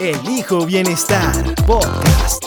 Elijo Bienestar Podcast.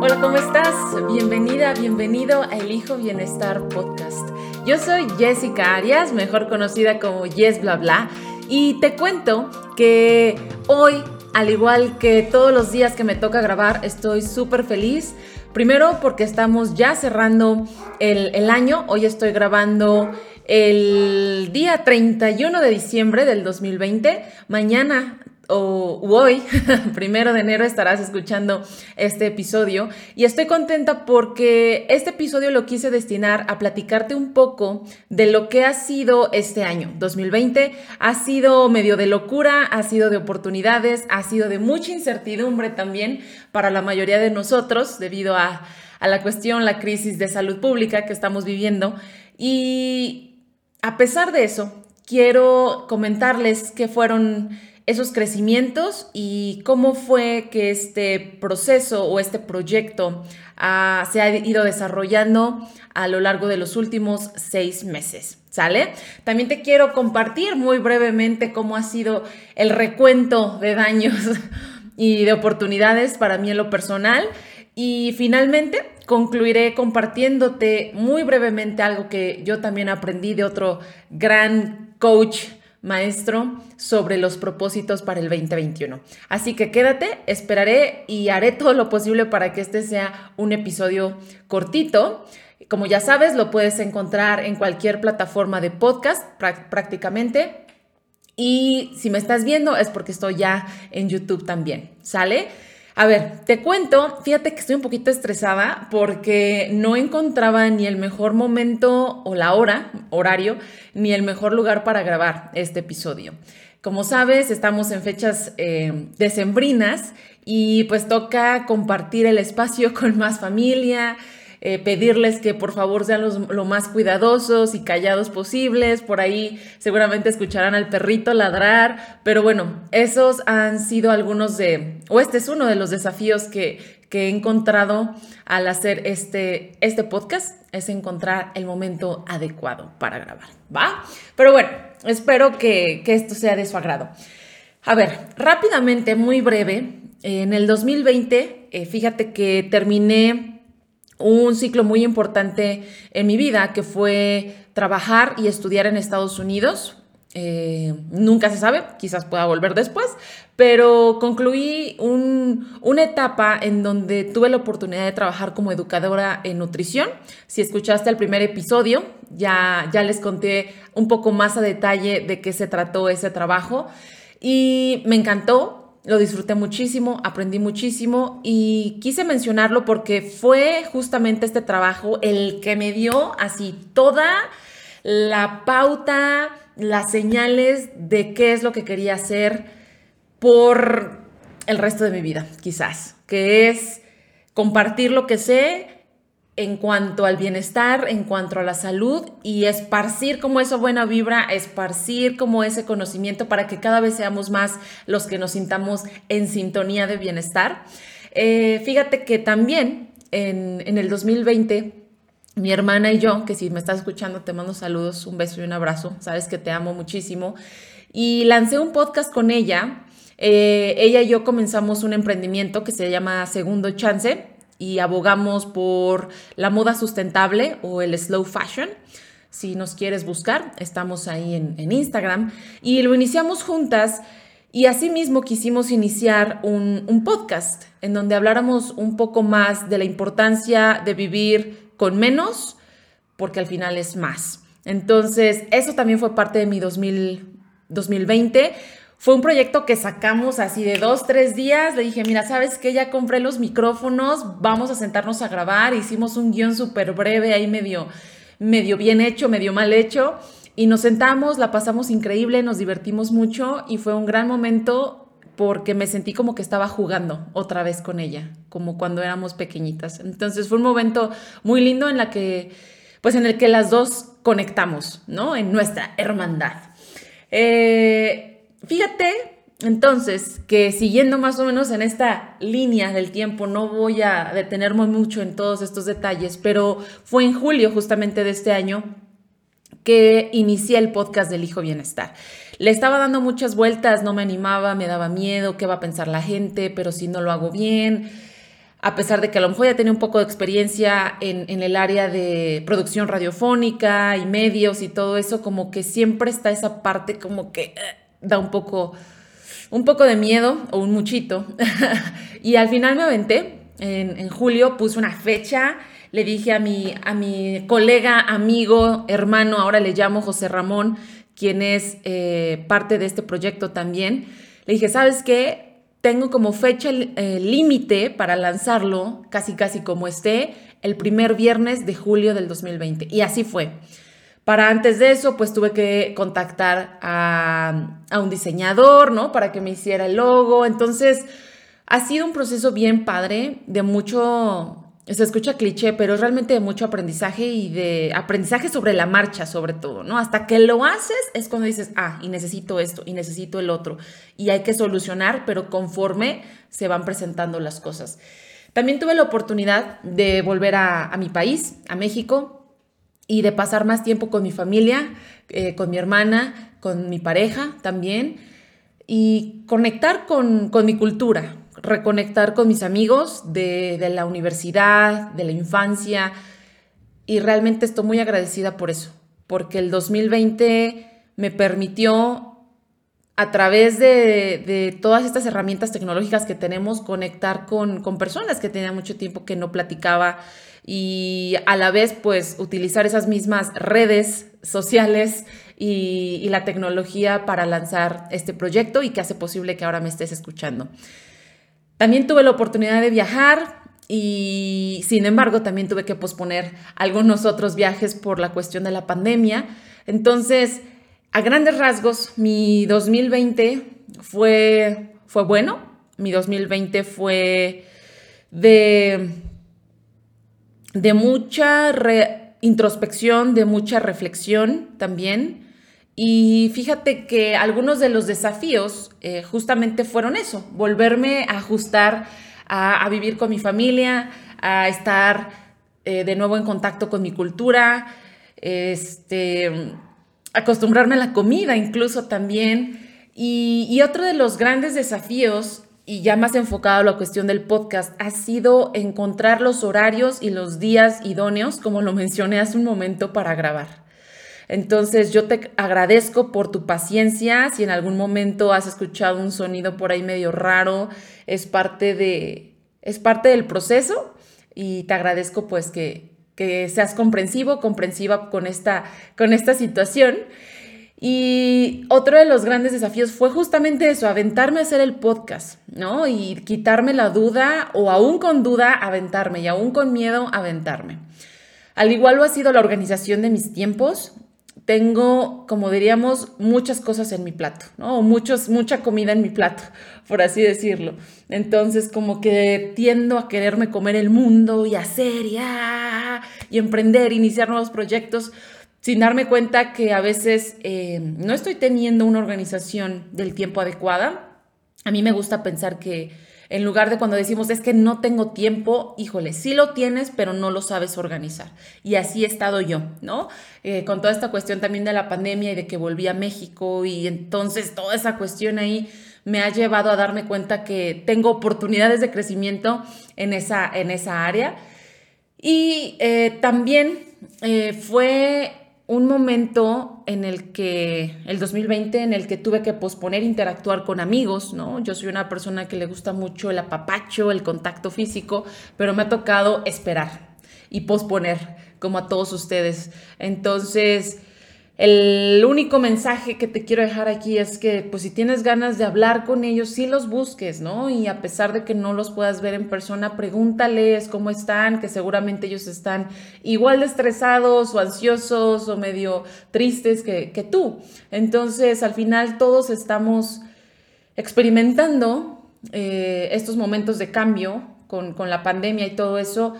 Hola, ¿cómo estás? Bienvenida, bienvenido a Elijo Bienestar Podcast. Yo soy Jessica Arias, mejor conocida como Yes Bla Bla, y te cuento que hoy, al igual que todos los días que me toca grabar, estoy súper feliz. Primero porque estamos ya cerrando el, el año, hoy estoy grabando el día 31 de diciembre del 2020. Mañana o hoy, primero de enero, estarás escuchando este episodio. Y estoy contenta porque este episodio lo quise destinar a platicarte un poco de lo que ha sido este año. 2020 ha sido medio de locura, ha sido de oportunidades, ha sido de mucha incertidumbre también para la mayoría de nosotros debido a, a la cuestión, la crisis de salud pública que estamos viviendo. Y a pesar de eso, quiero comentarles que fueron esos crecimientos y cómo fue que este proceso o este proyecto ah, se ha ido desarrollando a lo largo de los últimos seis meses. ¿Sale? También te quiero compartir muy brevemente cómo ha sido el recuento de daños y de oportunidades para mí en lo personal. Y finalmente concluiré compartiéndote muy brevemente algo que yo también aprendí de otro gran coach maestro sobre los propósitos para el 2021. Así que quédate, esperaré y haré todo lo posible para que este sea un episodio cortito. Como ya sabes, lo puedes encontrar en cualquier plataforma de podcast prácticamente. Y si me estás viendo es porque estoy ya en YouTube también, ¿sale? A ver, te cuento, fíjate que estoy un poquito estresada porque no encontraba ni el mejor momento o la hora, horario, ni el mejor lugar para grabar este episodio. Como sabes, estamos en fechas eh, decembrinas y pues toca compartir el espacio con más familia, eh, pedirles que por favor sean los, lo más cuidadosos y callados posibles. Por ahí seguramente escucharán al perrito ladrar, pero bueno, esos han sido algunos de, o este es uno de los desafíos que, que he encontrado al hacer este, este podcast, es encontrar el momento adecuado para grabar, ¿va? Pero bueno, espero que, que esto sea de su agrado. A ver, rápidamente, muy breve, en el 2020, eh, fíjate que terminé un ciclo muy importante en mi vida, que fue trabajar y estudiar en Estados Unidos. Eh, nunca se sabe, quizás pueda volver después, pero concluí una etapa en donde tuve la oportunidad de trabajar como educadora en nutrición. Si escuchaste el primer episodio, ya, ya les conté un poco más a detalle de qué se trató ese trabajo y me encantó, lo disfruté muchísimo, aprendí muchísimo y quise mencionarlo porque fue justamente este trabajo el que me dio así toda la pauta, las señales de qué es lo que quería hacer por el resto de mi vida, quizás, que es compartir lo que sé en cuanto al bienestar, en cuanto a la salud y esparcir como esa buena vibra, esparcir como ese conocimiento para que cada vez seamos más los que nos sintamos en sintonía de bienestar. Eh, fíjate que también en, en el 2020 mi hermana y yo, que si me estás escuchando te mando saludos, un beso y un abrazo, sabes que te amo muchísimo, y lancé un podcast con ella. Eh, ella y yo comenzamos un emprendimiento que se llama Segundo Chance y abogamos por la moda sustentable o el slow fashion. Si nos quieres buscar, estamos ahí en, Instagram. Y lo iniciamos juntas y asimismo quisimos iniciar un, podcast en donde habláramos un poco más de la importancia de vivir con menos, porque al final es más. Entonces, eso también fue parte de mi 2020. Fue un proyecto que sacamos así de dos, tres días. Le dije, mira, ¿sabes qué? Ya compré los micrófonos, vamos a sentarnos a grabar. Hicimos un guion súper breve ahí medio, medio bien hecho, medio mal hecho. Y nos sentamos, la pasamos increíble, nos divertimos mucho y fue un gran momento porque me sentí como que estaba jugando otra vez con ella, como cuando éramos pequeñitas. Entonces fue un momento muy lindo en la que, pues en el que las dos conectamos, ¿no? En nuestra hermandad. Eh, fíjate, entonces, que siguiendo más o menos en esta línea del tiempo, no voy a detenerme mucho en todos estos detalles, pero fue en julio justamente de este año que inicié el podcast del Hijo Bienestar. Le estaba dando muchas vueltas, no me animaba, me daba miedo, qué va a pensar la gente, pero si no lo hago bien, a pesar de que a lo mejor ya tenía un poco de experiencia en, el área de producción radiofónica y medios y todo eso, como que siempre está esa parte como que eh, da un poco, un poco de miedo o un muchito. y al final me aventé, en, en julio puse una fecha le dije a mi, a mi colega, amigo, hermano, ahora le llamo José Ramón, quien es eh, parte de este proyecto también. Le dije, ¿sabes qué? Tengo como fecha eh, límite para lanzarlo, casi casi como esté, el primer viernes de julio del 2020. Y así fue. Para antes de eso, pues tuve que contactar a, a un diseñador, ¿no? Para que me hiciera el logo. Entonces, ha sido un proceso bien padre, de mucho se escucha cliché, pero es realmente de mucho aprendizaje y de aprendizaje sobre la marcha, sobre todo, ¿no? Hasta que lo haces es cuando dices, ah, y necesito esto, y necesito el otro, y hay que solucionar, pero conforme se van presentando las cosas. También tuve la oportunidad de volver a, mi país, a México, y de pasar más tiempo con mi familia, eh, con mi hermana, con mi pareja también, y conectar con, con mi cultura, reconectar con mis amigos de, la universidad, de la infancia, y realmente estoy muy agradecida por eso, porque el 2020 me permitió a través de, todas estas herramientas tecnológicas que tenemos, conectar con, personas que tenía mucho tiempo que no platicaba y a la vez pues utilizar esas mismas redes sociales y, la tecnología para lanzar este proyecto y que hace posible que ahora me estés escuchando. También tuve la oportunidad de viajar y sin embargo también tuve que posponer algunos otros viajes por la cuestión de la pandemia. Entonces, a grandes rasgos, mi 2020 fue, fue bueno, mi 2020 fue de, de mucha introspección, de mucha reflexión también. Y fíjate que algunos de los desafíos eh, justamente fueron eso, volverme a ajustar a, vivir con mi familia, a estar eh, de nuevo en contacto con mi cultura, este, acostumbrarme a la comida incluso también. Y, y otro de los grandes desafíos y ya más enfocado a la cuestión del podcast, ha sido encontrar los horarios y los días idóneos, como lo mencioné hace un momento, para grabar. Entonces yo te agradezco por tu paciencia. Si en algún momento has escuchado un sonido por ahí medio raro, es parte, de, es parte del proceso y te agradezco pues que, que seas comprensivo, comprensiva con esta, con esta situación. Y otro de los grandes desafíos fue justamente eso, aventarme a hacer el podcast, ¿no? Y quitarme la duda o aún con duda, aventarme y aún con miedo, aventarme. Al igual lo ha sido la organización de mis tiempos tengo, como diríamos, muchas cosas en mi plato, ¿no? Muchos, mucha comida en mi plato, por así decirlo. Entonces, como que tiendo a quererme comer el mundo y hacer y, ah, y emprender, iniciar nuevos proyectos, sin darme cuenta que a veces eh, no estoy teniendo una organización del tiempo adecuada. A mí me gusta pensar que en lugar de cuando decimos es que no tengo tiempo, híjole, sí lo tienes, pero no lo sabes organizar. Y así he estado yo, ¿no? Eh, con toda esta cuestión también de la pandemia y de que volví a México y entonces toda esa cuestión ahí me ha llevado a darme cuenta que tengo oportunidades de crecimiento en esa, en esa área. Y eh, también fue un momento en el que, el 2020, en el que tuve que posponer interactuar con amigos, ¿no? Yo soy una persona que le gusta mucho el apapacho, el contacto físico, pero me ha tocado esperar y posponer, como a todos ustedes. Entonces, El único mensaje que te quiero dejar aquí es que, pues si tienes ganas de hablar con ellos, sí los busques, ¿no? Y a pesar de que no los puedas ver en persona, pregúntales cómo están, que seguramente ellos están igual de estresados o ansiosos o medio tristes que, que tú. Entonces, al final todos estamos experimentando eh, estos momentos de cambio con, con la pandemia y todo eso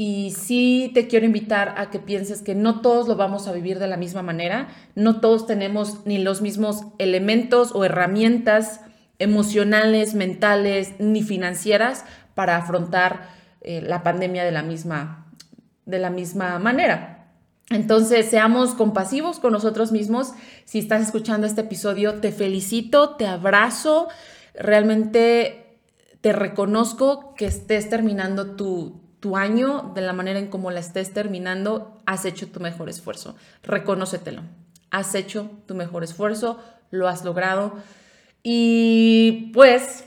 y sí te quiero invitar a que pienses que no todos lo vamos a vivir de la misma manera, no todos tenemos ni los mismos elementos o herramientas emocionales, mentales, ni financieras para afrontar eh, la pandemia de la misma, de la misma manera. Entonces, seamos compasivos con nosotros mismos. Si estás escuchando este episodio, te felicito, te abrazo, realmente te reconozco que estés terminando tu, tu año, de la manera en cómo la estés terminando, has hecho tu mejor esfuerzo. Reconócetelo. Has hecho tu mejor esfuerzo, lo has logrado. Y pues,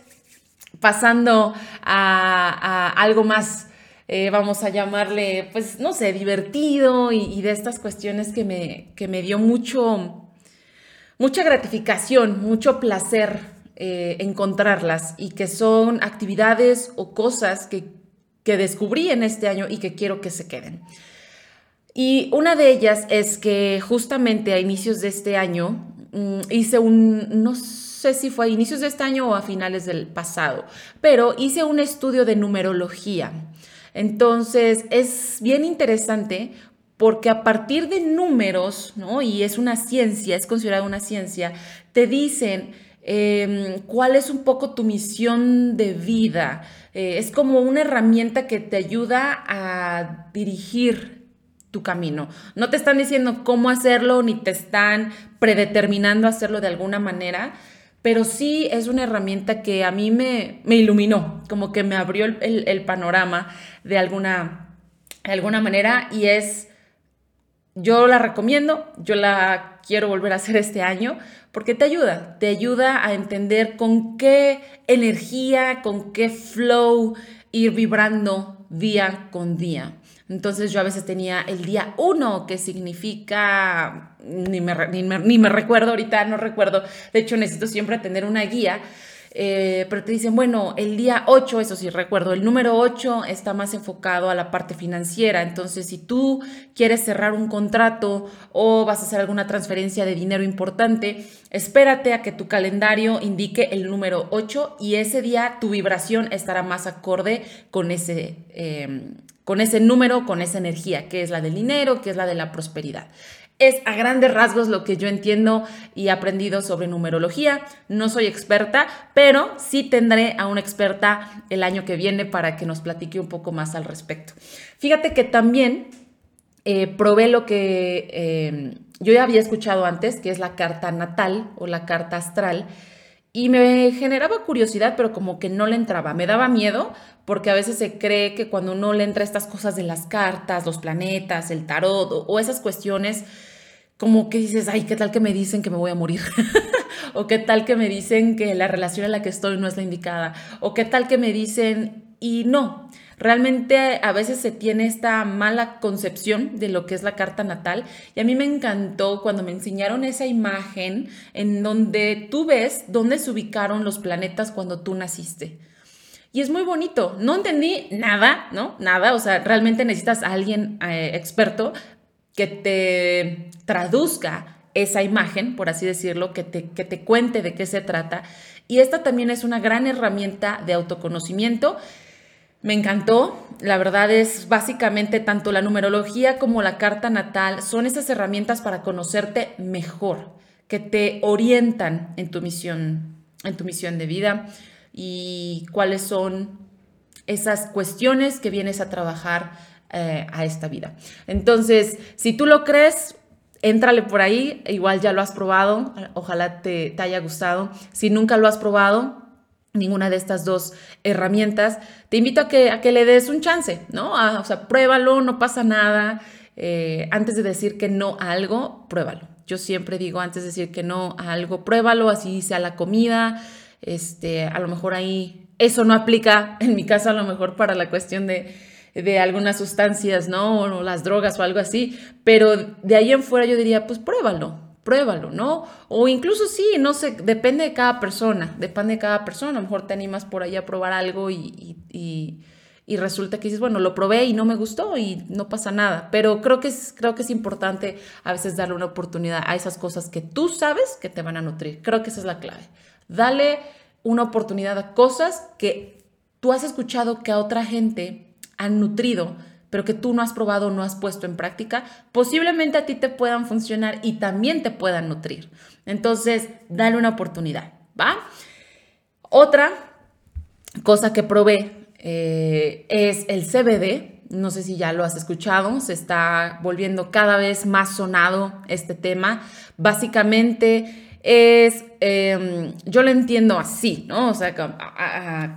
pasando a, algo más, eh, vamos a llamarle, pues, no sé, divertido y, de estas cuestiones que me, que me dio mucho, mucha gratificación, mucho placer eh, encontrarlas y que son actividades o cosas que que descubrí en este año y que quiero que se queden. Y una de ellas es que justamente a inicios de este año mm, hice un, no sé si fue a inicios de este año o a finales del pasado, pero hice un estudio de numerología. Entonces es bien interesante porque a partir de números, ¿no? Y es una ciencia, es considerada una ciencia, te dicen Em, cuál es un poco tu misión de vida. Eh, es como una herramienta que te ayuda a dirigir tu camino. No te están diciendo cómo hacerlo ni te están predeterminando hacerlo de alguna manera, pero sí es una herramienta que a mí me, iluminó, como que me abrió el, panorama de alguna, de alguna manera y es, yo la recomiendo, yo la quiero volver a hacer este año porque te ayuda, te ayuda a entender con qué energía, con qué flow ir vibrando día con día. Entonces yo a veces tenía el día uno, que significa, ni me, ni ni me recuerdo ahorita, no recuerdo, de hecho necesito siempre tener una guía eh, pero te dicen, bueno, el día 8, eso sí recuerdo, el número 8 está más enfocado a la parte financiera. Entonces, si tú quieres cerrar un contrato o vas a hacer alguna transferencia de dinero importante, espérate a que tu calendario indique el número 8 y ese día tu vibración estará más acorde con ese... Eh, con ese número, con esa energía, que es la del dinero, que es la de la prosperidad. Es a grandes rasgos lo que yo entiendo y he aprendido sobre numerología. No soy experta, pero sí tendré a una experta el año que viene para que nos platique un poco más al respecto. Fíjate que también eh, probé lo que eh, yo ya había escuchado antes, que es la carta natal o la carta astral. Y me generaba curiosidad, pero como que no le entraba. Me daba miedo porque a veces se cree que cuando uno le entra estas cosas de las cartas, los planetas, el tarot o esas cuestiones, como que dices, ay, ¿qué tal que me dicen que me voy a morir? o qué tal que me dicen que la relación en la que estoy no es la indicada, o qué tal que me dicen, y no, realmente a veces se tiene esta mala concepción de lo que es la carta natal, y a mí me encantó cuando me enseñaron esa imagen en donde tú ves dónde se ubicaron los planetas cuando tú naciste. Y es muy bonito. No entendí nada, ¿no? Nada. O sea, realmente necesitas a alguien eh, experto que te traduzca esa imagen, por así decirlo, que te, que te cuente de qué se trata. Y esta también es una gran herramienta de autoconocimiento. Me encantó, la verdad es básicamente tanto la numerología como la carta natal son esas herramientas para conocerte mejor, que te orientan en tu misión, en tu misión de vida y cuáles son esas cuestiones que vienes a trabajar eh, a esta vida. Entonces, si tú lo crees, éntrale por ahí, igual ya lo has probado, ojalá te, haya gustado. Si nunca lo has probado, ninguna de estas dos herramientas, te invito a que, a que le des un chance, ¿no? o sea, pruébalo, no pasa nada. Eh, antes de decir que no a algo, pruébalo. Yo siempre digo, antes de decir que no a algo, pruébalo, así sea la comida, este, a lo mejor ahí, eso no aplica, en mi caso a lo mejor para la cuestión de de algunas sustancias, ¿no? O las drogas o algo así, pero de ahí en fuera yo diría, pues pruébalo, pruébalo, ¿no? O incluso sí, no sé, depende de cada persona, depende de cada persona, a lo mejor te animas por ahí a probar algo y, y, y, resulta que dices, bueno, lo probé y no me gustó y no pasa nada, pero creo que, es, creo que es importante a veces darle una oportunidad a esas cosas que tú sabes que te van a nutrir, creo que esa es la clave, dale una oportunidad a cosas que tú has escuchado que a otra gente han nutrido, pero que tú no has probado, no has puesto en práctica, posiblemente a ti te puedan funcionar y también te puedan nutrir. Entonces, dale una oportunidad, ¿va? Otra cosa que probé eh, es el CBD. No sé si ya lo has escuchado, se está volviendo cada vez más sonado este tema. Básicamente es, em, yo lo entiendo así, ¿no? O sea,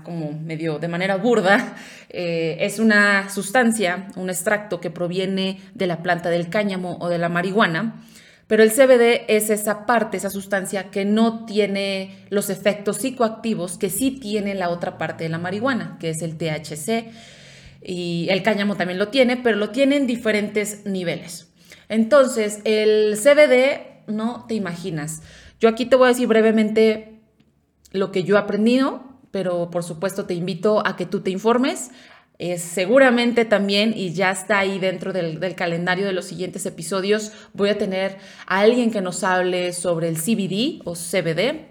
como, medio de manera burda, eh, es una sustancia, un extracto que proviene de la planta del cáñamo o de la marihuana, pero el CBD es esa parte, esa sustancia que no tiene los efectos psicoactivos que sí tiene la otra parte de la marihuana, que es el THC. Y el cáñamo también lo tiene, pero lo tiene en diferentes niveles. Entonces, el CBD, no te imaginas, yo aquí te voy a decir brevemente lo que yo he aprendido, pero por supuesto te invito a que tú te informes. seguramente también, y ya está ahí dentro del, calendario de los siguientes episodios, voy a tener a alguien que nos hable sobre el CBD o CBD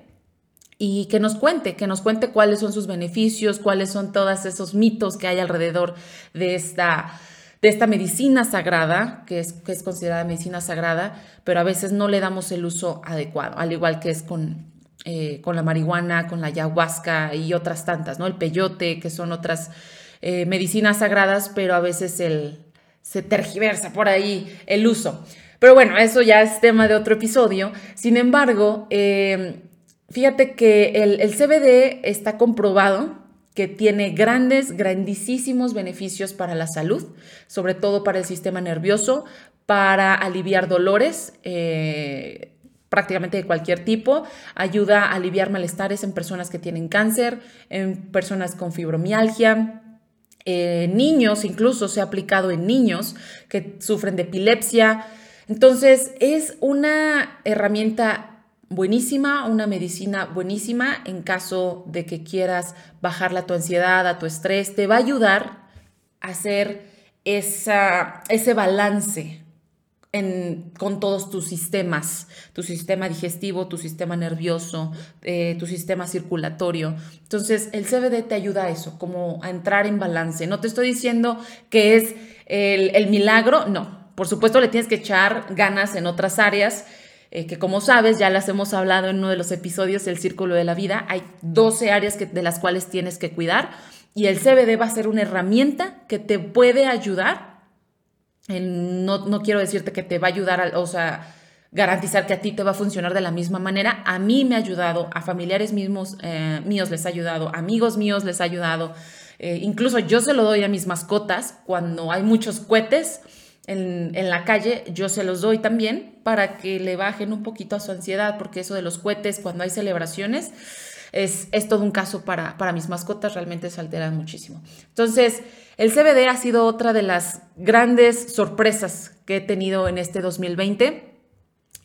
y que nos cuente, que nos cuente cuáles son sus beneficios, cuáles son todos esos mitos que hay alrededor de esta, de esta medicina sagrada, que es, que es considerada medicina sagrada, pero a veces no le damos el uso adecuado, al igual que es con, eh, con la marihuana, con la ayahuasca y otras tantas, ¿no? El peyote, que son otras eh, medicinas sagradas, pero a veces el, se tergiversa por ahí el uso. Pero bueno, eso ya es tema de otro episodio. Sin embargo, eh, fíjate que el, el CBD está comprobado que tiene grandes, grandísimos beneficios para la salud, sobre todo para el sistema nervioso, para aliviar dolores. Eh, prácticamente de cualquier tipo, ayuda a aliviar malestares en personas que tienen cáncer, en personas con fibromialgia, niños, incluso se ha aplicado en niños que sufren de epilepsia. Entonces es una herramienta buenísima, una medicina buenísima en caso de que quieras bajarle a tu ansiedad, a tu estrés. Te va a ayudar a hacer esa, ese balance con todos tus sistemas, tu sistema digestivo, tu sistema nervioso, eh, tu sistema circulatorio. Entonces, el CBD te ayuda a eso, como a entrar en balance. No te estoy diciendo que es el milagro, no. Por supuesto, le tienes que echar ganas en otras áreas eh, que como sabes, ya las hemos hablado en uno de los episodios del Círculo de la Vida, hay 12 áreas de las cuales tienes que cuidar y el CBD va a ser una herramienta que te puede ayudar. no, no, quiero decirte que te va a ayudar, o sea, garantizar que a ti te va a funcionar de la misma manera. A mí me ha ayudado, a familiares mismos, eh, míos les ha ayudado, amigos míos les ha ayudado. Eh, incluso yo se lo doy a mis mascotas cuando hay muchos cohetes en, la calle, yo se los doy también para que le bajen un poquito a su ansiedad, porque eso de los cohetes cuando hay celebraciones es, es todo un caso para, para mis mascotas, realmente se alteran muchísimo. Entonces, el CBD ha sido otra de las grandes sorpresas que he tenido en este 2020.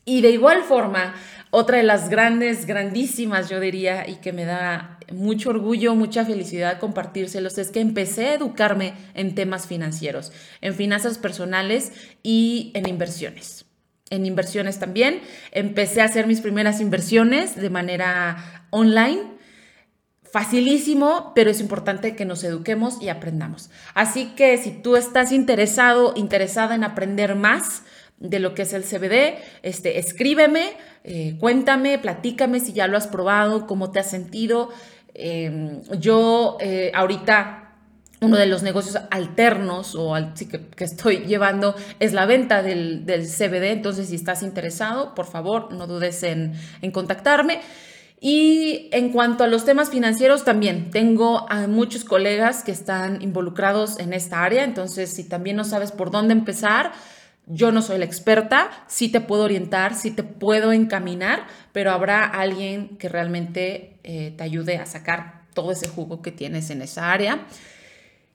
Y de igual forma, otra de las grandes, grandísimas, yo diría, y que me da mucho orgullo, mucha felicidad compartírselos, es que empecé a educarme en temas financieros, en finanzas personales y en inversiones. En inversiones también. Empecé a hacer mis primeras inversiones de manera online. Facilísimo, pero es importante que nos eduquemos y aprendamos. Así que si tú estás interesado, interesada en aprender más, de lo que es el CBD, este, escríbeme, eh, cuéntame, platícame si ya lo has probado, cómo te has sentido. Em, yo eh, ahorita uno de los negocios alternos o que, estoy llevando es la venta del, CBD. Entonces, si estás interesado, por favor, no dudes en, en, contactarme. Y en cuanto a los temas financieros, también tengo a muchos colegas que están involucrados en esta área. Entonces, si también no sabes por dónde empezar, yo no soy la experta, sí te puedo orientar, sí te puedo encaminar, pero habrá alguien que realmente eh, te ayude a sacar todo ese jugo que tienes en esa área.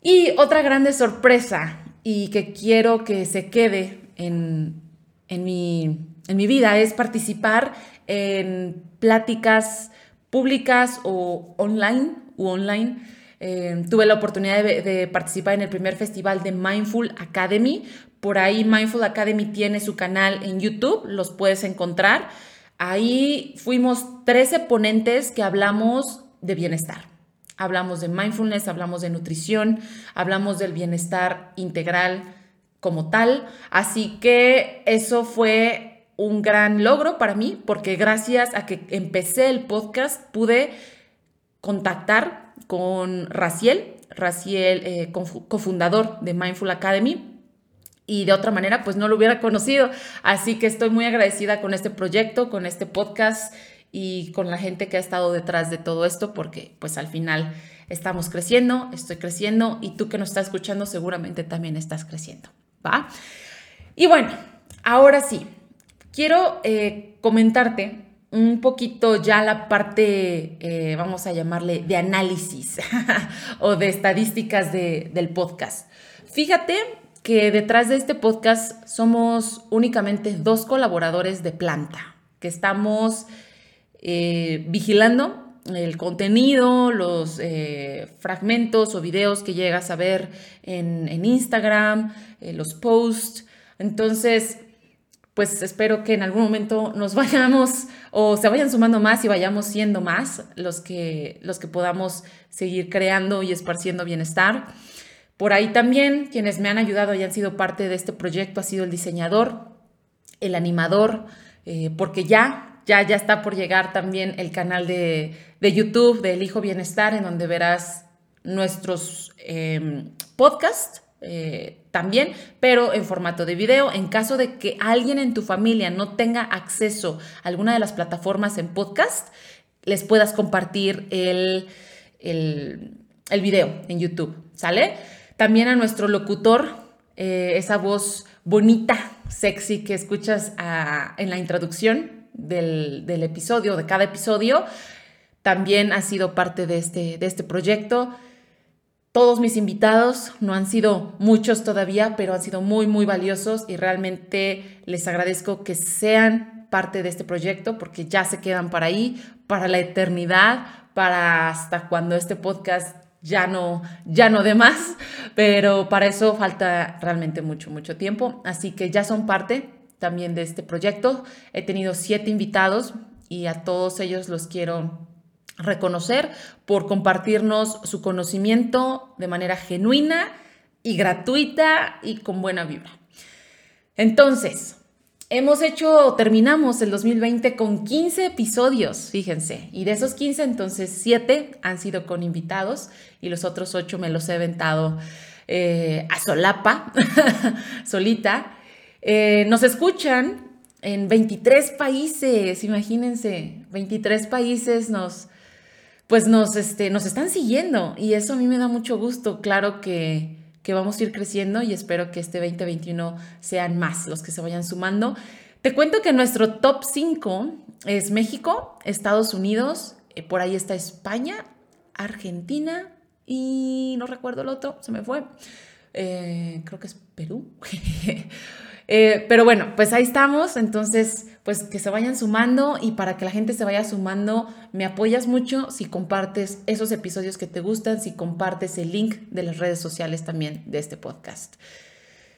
Y otra grande sorpresa y que quiero que se quede en, mi, en mi vida es participar en pláticas públicas o online online. Eh, tuve la oportunidad de, participar en el primer festival de Mindful Academy. Por ahí Mindful Academy tiene su canal en YouTube, los puedes encontrar. Ahí fuimos 13 ponentes que hablamos de bienestar. Hablamos de mindfulness, hablamos de nutrición, hablamos del bienestar integral como tal. Así que eso fue un gran logro para mí porque gracias a que empecé el podcast pude contactar con Raciel, Raciel, eh, cofundador de Mindful Academy. Y de otra manera, pues no lo hubiera conocido. Así que estoy muy agradecida con este proyecto, con este podcast y con la gente que ha estado detrás de todo esto, porque pues al final estamos creciendo, estoy creciendo y tú que nos estás escuchando seguramente también estás creciendo, ¿va? Y bueno, ahora sí, quiero eh, comentarte un poquito ya la parte, eh, vamos a llamarle, de análisis o de estadísticas del podcast. Fíjate que detrás de este podcast somos únicamente dos colaboradores de planta, que estamos eh, vigilando el contenido, los fragmentos o videos que llegas a ver en, Instagram, los posts. Entonces, pues espero que en algún momento nos vayamos o se vayan sumando más y vayamos siendo más los que, los que podamos seguir creando y esparciendo bienestar. Por ahí también quienes me han ayudado y han sido parte de este proyecto ha sido el diseñador, el animador, eh, porque ya, ya, ya está por llegar también el canal de, YouTube de El Hijo Bienestar, en donde verás nuestros eh, podcasts eh, también, pero en formato de video. En caso de que alguien en tu familia no tenga acceso a alguna de las plataformas en podcast, les puedas compartir el, el, video en YouTube, ¿sale? También a nuestro locutor, eh, esa voz bonita, sexy que escuchas ah, en la introducción del, del, episodio, de cada episodio, también ha sido parte de este, de este proyecto. Todos mis invitados, no han sido muchos todavía, pero han sido muy, muy valiosos y realmente les agradezco que sean parte de este proyecto porque ya se quedan para ahí, para la eternidad, para hasta cuando este podcast ya no, ya no de más, pero para eso falta realmente mucho, mucho tiempo. Así que ya son parte también de este proyecto. He tenido siete invitados y a todos ellos los quiero reconocer por compartirnos su conocimiento de manera genuina y gratuita y con buena vibra. Entonces, hemos hecho, terminamos el 2020 con 15 episodios, fíjense, y de esos 15, entonces 7 han sido con invitados y los otros 8 me los he aventado eh, a solapa, solita. Eh, nos escuchan en 23 países, imagínense, 23 países nos, pues nos, este, nos están siguiendo y eso a mí me da mucho gusto. Claro que, que vamos a ir creciendo y espero que este 2021 sean más los que se vayan sumando. Te cuento que nuestro top 5 es México, Estados Unidos, eh, por ahí está España, Argentina y no recuerdo el otro, se me fue. Eh, creo que es Perú. Eh, pero bueno, pues ahí estamos, entonces pues que se vayan sumando y para que la gente se vaya sumando, me apoyas mucho si compartes esos episodios que te gustan, si compartes el link de las redes sociales también de este podcast.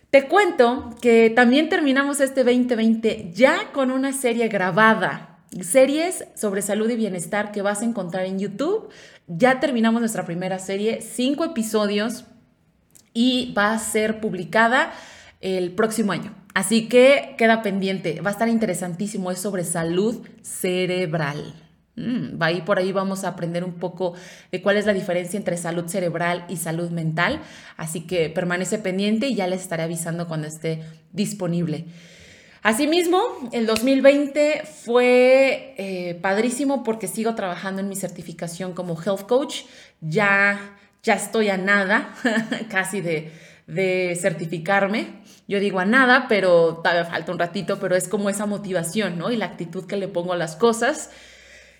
Te cuento que también terminamos este 2020 ya con una serie grabada, series sobre salud y bienestar que vas a encontrar en YouTube. Ya terminamos nuestra primera serie, cinco episodios y va a ser publicada el próximo año. Así que queda pendiente, va a estar interesantísimo, es sobre salud cerebral. Mm, ahí por ahí vamos a aprender un poco de cuál es la diferencia entre salud cerebral y salud mental. Así que permanece pendiente y ya les estaré avisando cuando esté disponible. Asimismo, el 2020 fue eh, padrísimo porque sigo trabajando en mi certificación como health coach. Ya, ya estoy a nada casi de, de certificarme. Yo digo a nada, pero todavía falta un ratito, pero es como esa motivación, ¿no? Y la actitud que le pongo a las cosas.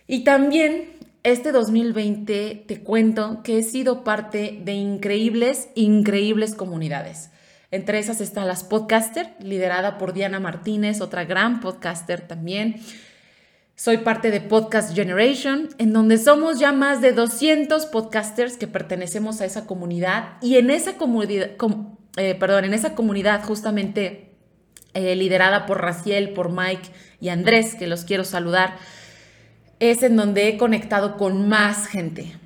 Y también este 2020 te cuento que he sido parte de increíbles, increíbles comunidades. Entre esas están las podcaster, liderada por Diana Martínez, otra gran podcaster también. Soy parte de Podcast Generation, en donde somos ya más de 200 podcasters que pertenecemos a esa comunidad y en esa comunidad, eh, perdón, en esa comunidad justamente eh, liderada por Raciel, por Mike y Andrés, que los quiero saludar, es en donde he conectado con más gente.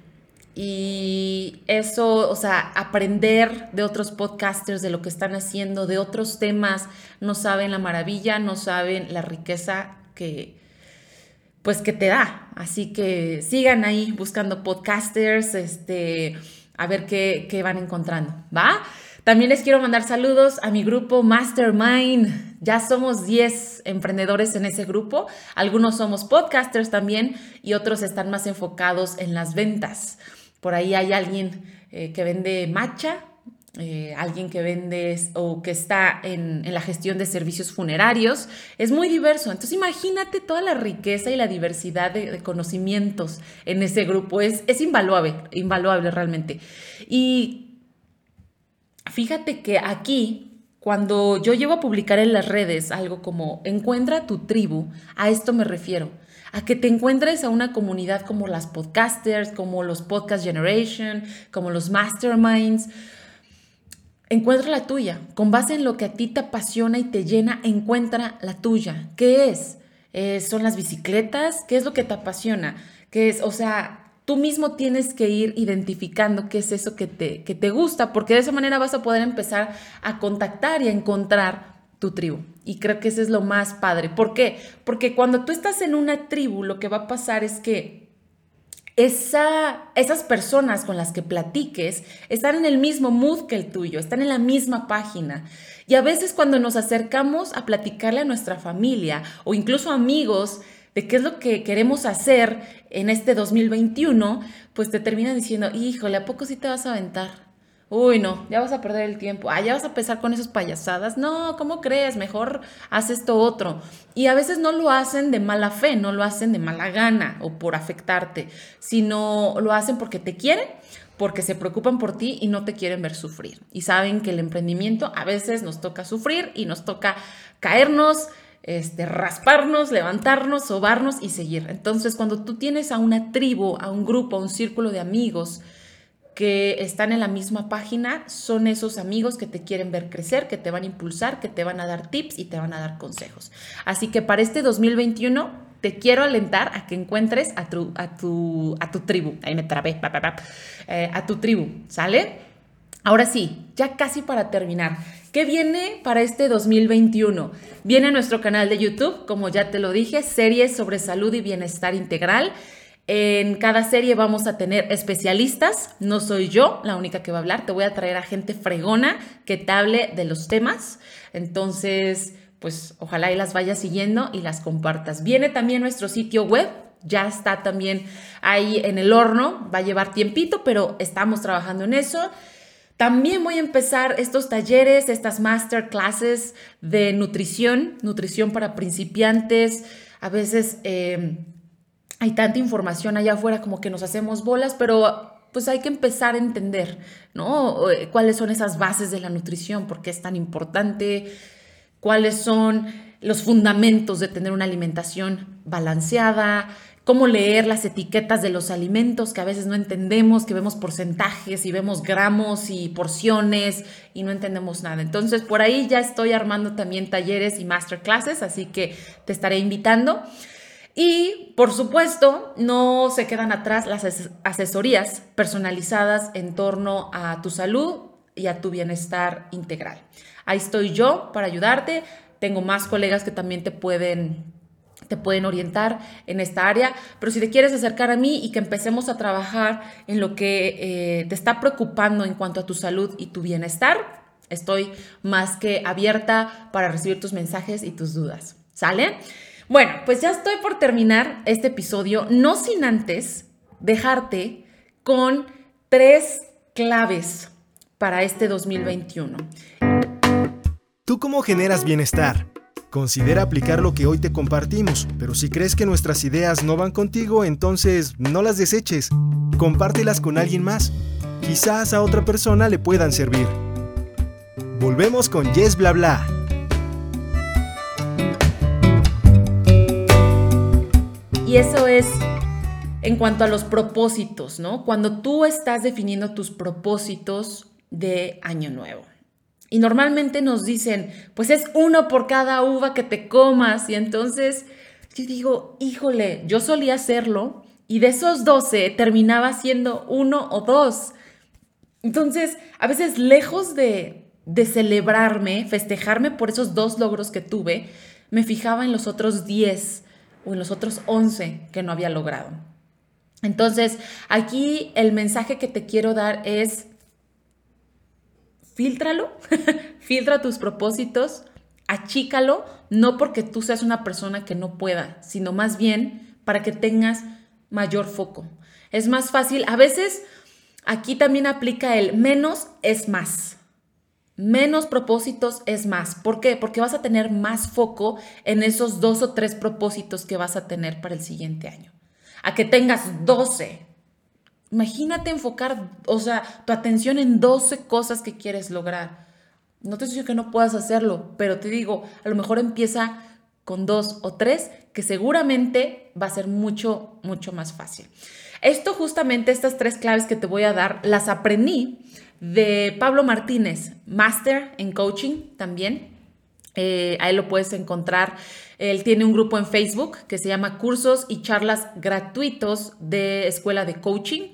Y eso, o sea, aprender de otros podcasters, de lo que están haciendo, de otros temas, no saben la maravilla, no saben la riqueza que, pues que te da. Así que sigan ahí buscando podcasters, este, a ver qué, qué van encontrando, ¿va? También les quiero mandar saludos a mi grupo Mastermind. Ya somos 10 emprendedores en ese grupo. Algunos somos podcasters también y otros están más enfocados en las ventas. Por ahí hay alguien eh, que vende matcha, eh, alguien que vende o que está en, la gestión de servicios funerarios. Es muy diverso. Entonces imagínate toda la riqueza y la diversidad de, conocimientos en ese grupo. Es, es invaluable, invaluable realmente. Y fíjate que aquí, cuando yo llevo a publicar en las redes algo como encuentra tu tribu, a esto me refiero a que te encuentres a una comunidad como las podcasters, como los Podcast Generation, como los Masterminds, Encuentra la tuya. Con base en lo que a ti te apasiona y te llena, encuentra la tuya. ¿Qué es? Eh, ¿Son las bicicletas? ¿Qué es lo que te apasiona? ¿Qué es? O sea, tú mismo tienes que ir identificando qué es eso que te, que te gusta, porque de esa manera vas a poder empezar a contactar y a encontrar tu tribu. Y creo que eso es lo más padre. ¿Por qué? Porque cuando tú estás en una tribu, lo que va a pasar es que esa, esas personas con las que platiques están en el mismo mood que el tuyo, están en la misma página. Y a veces cuando nos acercamos a platicarle a nuestra familia o incluso amigos de qué es lo que queremos hacer en este 2021, pues te terminan diciendo, híjole, ¿a poco sí te vas a aventar? Uy, no, ya vas a perder el tiempo. Ah, ya vas a empezar con esas payasadas. No, ¿cómo crees? Mejor haz esto otro. Y a veces no lo hacen de mala fe, no lo hacen de mala gana o por afectarte, sino lo hacen porque te quieren, porque se preocupan por ti y no te quieren ver sufrir. Y saben que el emprendimiento a veces nos toca sufrir y nos toca caernos, este, rasparnos, levantarnos, sobarnos y seguir. Entonces, cuando tú tienes a una tribu, a un grupo, a un círculo de amigos, que están en la misma página son esos amigos que te quieren ver crecer, que te van a impulsar, que te van a dar tips y te van a dar consejos. Así que para este 2021 te quiero alentar a que encuentres a tu, a tu, a tu tribu. Ahí me trabé, eh, a tu tribu, ¿sale? Ahora sí, ya casi para terminar. ¿Qué viene para este 2021? Viene nuestro canal de YouTube, como ya te lo dije, series sobre salud y bienestar integral. En cada serie vamos a tener especialistas, no soy yo la única que va a hablar, te voy a traer a gente fregona que te hable de los temas. Entonces, pues ojalá y las vayas siguiendo y las compartas. Viene también nuestro sitio web, ya está también ahí en el horno, va a llevar tiempito, pero estamos trabajando en eso. También voy a empezar estos talleres, estas masterclasses de nutrición, nutrición para principiantes. A veces... Eh, hay tanta información allá afuera como que nos hacemos bolas, pero pues hay que empezar a entender, ¿no? Eh, cuáles son esas bases de la nutrición, por qué es tan importante, cuáles son los fundamentos de tener una alimentación balanceada, cómo leer las etiquetas de los alimentos que a veces no entendemos, que vemos porcentajes y vemos gramos y porciones y no entendemos nada. Entonces, por ahí ya estoy armando también talleres y masterclasses, así que te estaré invitando. Y, por supuesto, no se quedan atrás las asesorías personalizadas en torno a tu salud y a tu bienestar integral. Ahí estoy yo para ayudarte. Tengo más colegas que también te pueden te pueden orientar en esta área, pero si te quieres acercar a mí y que empecemos a trabajar en lo que eh, te está preocupando en cuanto a tu salud y tu bienestar, estoy más que abierta para recibir tus mensajes y tus dudas. ¿Sale? Bueno, pues ya estoy por terminar este episodio, no sin antes dejarte con tres claves para este 2021. ¿Tú cómo generas bienestar? Considera aplicar lo que hoy te compartimos, pero si crees que nuestras ideas no van contigo, entonces no las deseches. Compártelas con alguien más. Quizás a otra persona le puedan servir. Volvemos con Yes Bla Bla. Y eso es en cuanto a los propósitos, ¿no? Cuando tú estás definiendo tus propósitos de año nuevo. Y normalmente nos dicen, pues es uno por cada uva que te comas. Y entonces yo digo, híjole, yo solía hacerlo y de esos 12 terminaba siendo uno o dos. Entonces, a veces lejos de, de celebrarme, festejarme por esos dos logros que tuve, me fijaba en los otros 10 o en los otros 11 que no había logrado. Entonces, aquí el mensaje que te quiero dar es, filtralo, filtra tus propósitos, achícalo, no porque tú seas una persona que no pueda, sino más bien para que tengas mayor foco. Es más fácil, a veces aquí también aplica el menos es más. Menos propósitos es más. ¿Por qué? Porque vas a tener más foco en esos dos o tres propósitos que vas a tener para el siguiente año. A que tengas 12, Imagínate enfocar, o sea, tu atención en 12 cosas que quieres lograr. No te estoy que no puedas hacerlo, pero te digo, a lo mejor empieza con dos o tres, que seguramente va a ser mucho, mucho más fácil. Esto justamente, estas tres claves que te voy a dar, las aprendí de Pablo Martínez, Master en Coaching también. Eh, ahí lo puedes encontrar. Él tiene un grupo en Facebook que se llama Cursos y Charlas Gratuitos de Escuela de Coaching.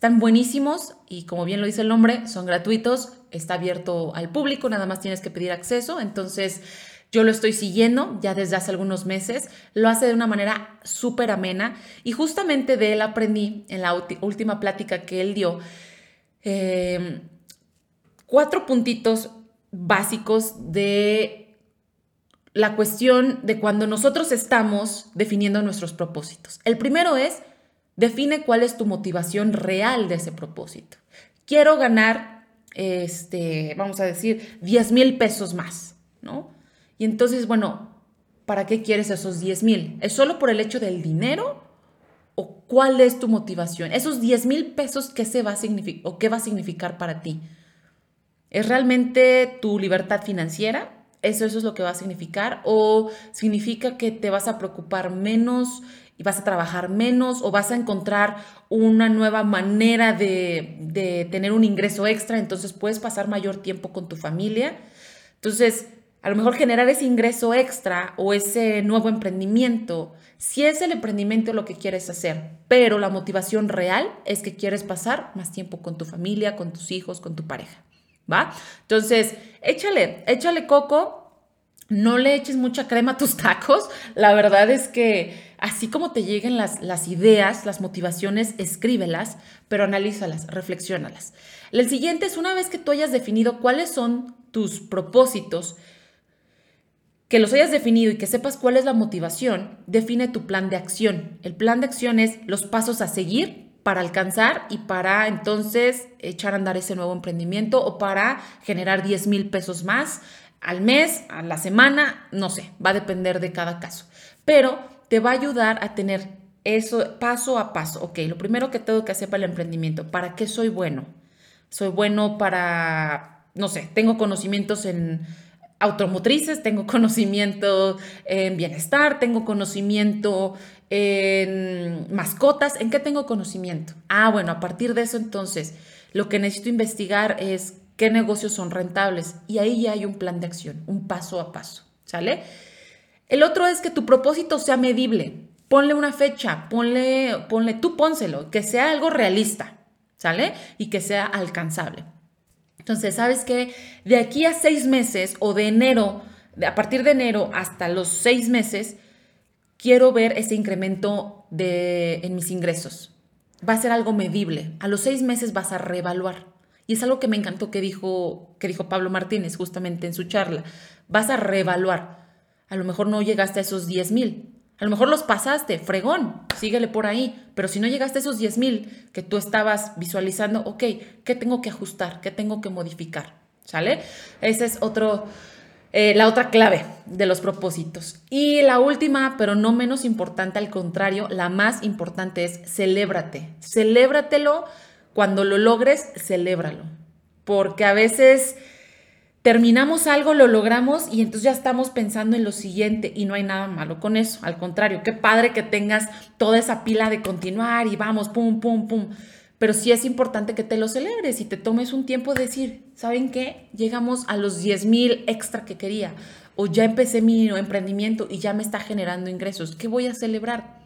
Están buenísimos y como bien lo dice el nombre, son gratuitos, está abierto al público, nada más tienes que pedir acceso. Entonces, yo lo estoy siguiendo ya desde hace algunos meses, lo hace de una manera súper amena y justamente de él aprendí en la última plática que él dio em, cuatro puntitos básicos de la cuestión de cuando nosotros estamos definiendo nuestros propósitos. El primero es Define cuál es tu motivación real de ese propósito. Quiero ganar, este, vamos a decir, 10 mil pesos más, ¿no? Y entonces, bueno, ¿para qué quieres esos 10 mil? ¿Es solo por el hecho del dinero? ¿O cuál es tu motivación? Esos 10 mil pesos, ¿qué, se va a significar, o qué va a significar para ti? ¿Es realmente tu libertad financiera? ¿Eso, ¿Eso es lo que va a significar? ¿O significa que te vas a preocupar menos y vas a trabajar menos o vas a encontrar una nueva manera de, tener un ingreso extra, entonces puedes pasar mayor tiempo con tu familia. Entonces, a lo mejor generar ese ingreso extra o ese nuevo emprendimiento, si es el emprendimiento lo que quieres hacer, pero la motivación real es que quieres pasar más tiempo con tu familia, con tus hijos, con tu pareja, ¿va? Entonces, échale, échale coco, no le eches mucha crema a tus tacos, la verdad es que Así como te lleguen las, las ideas, las motivaciones, escríbelas, pero analízalas, reflexiónalas. El siguiente es una vez que tú hayas definido cuáles son tus propósitos, que los hayas definido y que sepas cuál es la motivación, define tu plan de acción. El plan de acción es los pasos a seguir para alcanzar y para entonces echar a andar ese nuevo emprendimiento o para generar 10 mil pesos más al mes, a la semana, no sé, va a depender de cada caso. Pero te va a ayudar a tener eso paso a paso. Ok, lo primero que tengo que hacer para el emprendimiento, ¿para qué soy bueno? Soy bueno para, no sé, tengo conocimientos en automotrices, tengo conocimiento en bienestar, tengo conocimiento en mascotas, ¿en qué tengo conocimiento? Ah, bueno, a partir de eso entonces, lo que necesito investigar es qué negocios son rentables y ahí ya hay un plan de acción, un paso a paso, ¿sale? El otro es que tu propósito sea medible. Ponle una fecha, ponle, ponle, tú pónselo, que sea algo realista, ¿sale? Y que sea alcanzable. Entonces, ¿sabes qué? De aquí a seis meses o de enero, a partir de enero hasta los seis meses, quiero ver ese incremento de, en mis ingresos. Va a ser algo medible. A los seis meses vas a reevaluar. Y es algo que me encantó que dijo, que dijo Pablo Martínez justamente en su charla. Vas a reevaluar. A lo mejor no llegaste a esos 10 mil. A lo mejor los pasaste, fregón, síguele por ahí. Pero si no llegaste a esos 10 mil que tú estabas visualizando, ok, ¿qué tengo que ajustar? ¿Qué tengo que modificar? ¿Sale? Ese es otro, eh, la otra clave de los propósitos. Y la última, pero no menos importante, al contrario, la más importante es celébrate. Celébratelo. Cuando lo logres, celébralo. Porque a veces terminamos algo, lo logramos y entonces ya estamos pensando en lo siguiente y no hay nada malo con eso. Al contrario, qué padre que tengas toda esa pila de continuar y vamos, pum, pum, pum. Pero sí es importante que te lo celebres y te tomes un tiempo de decir, ¿saben qué? Llegamos a los 10 mil extra que quería o ya empecé mi emprendimiento y ya me está generando ingresos. ¿Qué voy a celebrar?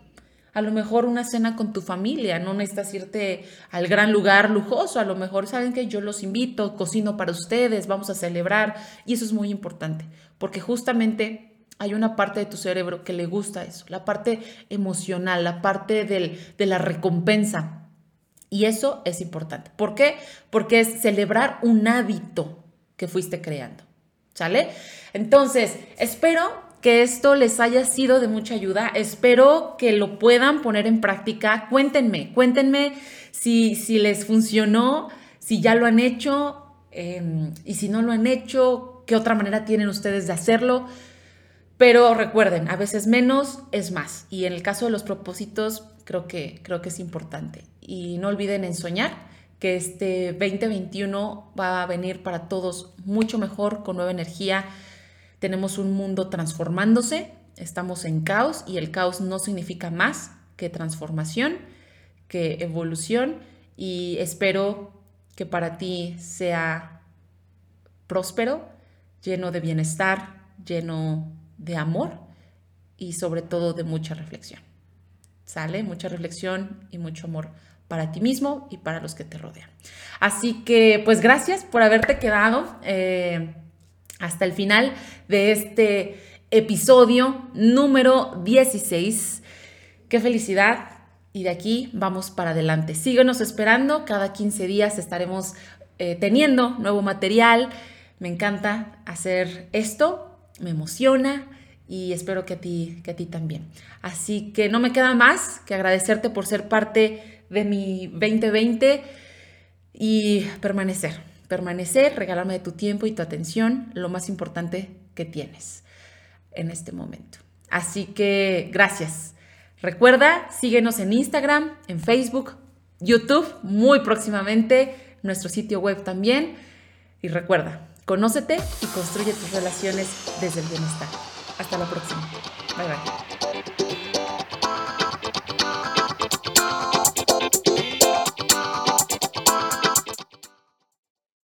A lo mejor una cena con tu familia, no necesitas irte al gran lugar lujoso, a lo mejor saben que yo los invito, cocino para ustedes, vamos a celebrar y eso es muy importante, porque justamente hay una parte de tu cerebro que le gusta eso, la parte emocional, la parte del, de la recompensa. Y eso es importante. ¿Por qué? Porque es celebrar un hábito que fuiste creando. ¿Sale? Entonces, espero que esto les haya sido de mucha ayuda. Espero que lo puedan poner en práctica. Cuéntenme, cuéntenme si, si les funcionó, si ya lo han hecho em, y si no lo han hecho, qué otra manera tienen ustedes de hacerlo. Pero recuerden, a veces menos es más. Y en el caso de los propósitos, creo que, creo que es importante. Y no olviden en soñar que este 2021 va a venir para todos mucho mejor, con nueva energía. Tenemos un mundo transformándose, estamos en caos y el caos no significa más que transformación, que evolución y espero que para ti sea próspero, lleno de bienestar, lleno de amor y sobre todo de mucha reflexión. ¿Sale? Mucha reflexión y mucho amor para ti mismo y para los que te rodean. Así que, pues gracias por haberte quedado eh, hasta el final de este episodio número 16. Qué felicidad. Y de aquí vamos para adelante. Síguenos esperando. Cada 15 días estaremos eh, teniendo nuevo material. Me encanta hacer esto. Me emociona y espero que a ti, que a ti también. Así que no me queda más que agradecerte por ser parte de mi 2020 y permanecer, permanecer, regalarme tu tiempo y tu atención, lo más importante que tienes en este momento. Así que gracias. Recuerda, síguenos en Instagram, en Facebook, YouTube, muy próximamente, nuestro sitio web también. Y recuerda, conócete y construye tus relaciones desde el bienestar. Hasta la próxima. Bye bye.